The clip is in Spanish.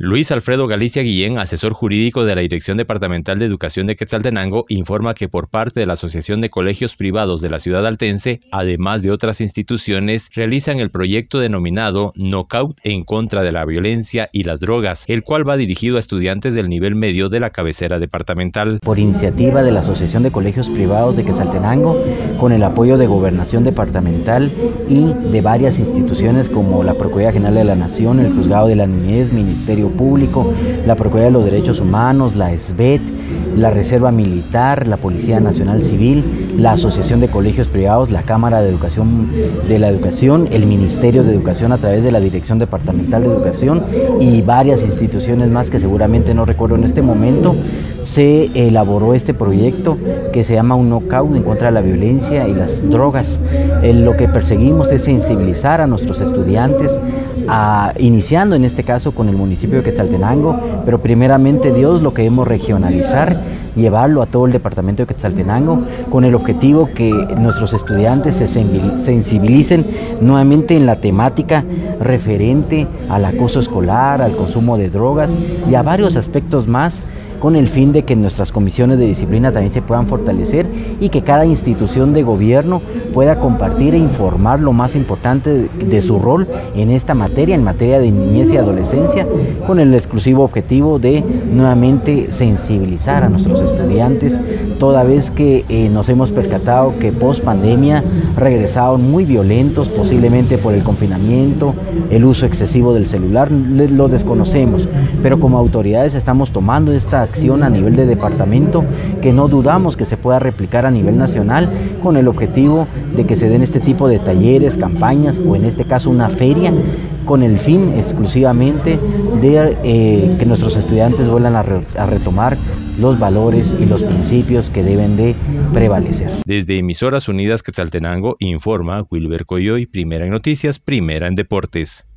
Luis Alfredo Galicia Guillén, asesor jurídico de la Dirección Departamental de Educación de Quetzaltenango, informa que por parte de la Asociación de Colegios Privados de la ciudad altense, además de otras instituciones, realizan el proyecto denominado Knockout en contra de la violencia y las drogas, el cual va dirigido a estudiantes del nivel medio de la cabecera departamental. Por iniciativa de la Asociación de Colegios Privados de Quetzaltenango, con el apoyo de Gobernación Departamental y de varias instituciones como la Procuraduría General de la Nación, el Juzgado de la Niñez, Ministerio Público, la Procuraduría de los Derechos Humanos, la SBET, la Reserva Militar, la Policía Nacional Civil, la Asociación de Colegios Privados, la Cámara de Educación de la Educación, el Ministerio de Educación a través de la Dirección Departamental de Educación y varias instituciones más que seguramente no recuerdo en este momento, se elaboró este proyecto que se llama un knockout en contra de la violencia y las drogas. lo que perseguimos es sensibilizar a nuestros estudiantes, iniciando en este caso con el municipio de Quetzaltenango, pero primeramente Dios lo queremos regionalizar llevarlo a todo el departamento de Quetzaltenango con el objetivo que nuestros estudiantes se sensibilicen nuevamente en la temática referente al acoso escolar, al consumo de drogas y a varios aspectos más con el fin de que nuestras comisiones de disciplina también se puedan fortalecer y que cada institución de gobierno pueda compartir e informar lo más importante de, su rol en esta materia, en materia de niñez y adolescencia, con el exclusivo objetivo de nuevamente sensibilizar a nuestros estudiantes, toda vez que eh, nos hemos percatado que post pandemia regresaron muy violentos, posiblemente por el confinamiento, el uso excesivo del celular, lo desconocemos, pero como autoridades estamos tomando esta acción a nivel de departamento que no dudamos que se pueda replicar a nivel nacional con el objetivo de que se den este tipo de talleres, campañas o en este caso una feria con el fin exclusivamente de eh, que nuestros estudiantes vuelvan a, a retomar los valores y los principios que deben de prevalecer. Desde Emisoras Unidas Quetzaltenango informa Wilber Coyoy, primera en noticias, primera en deportes.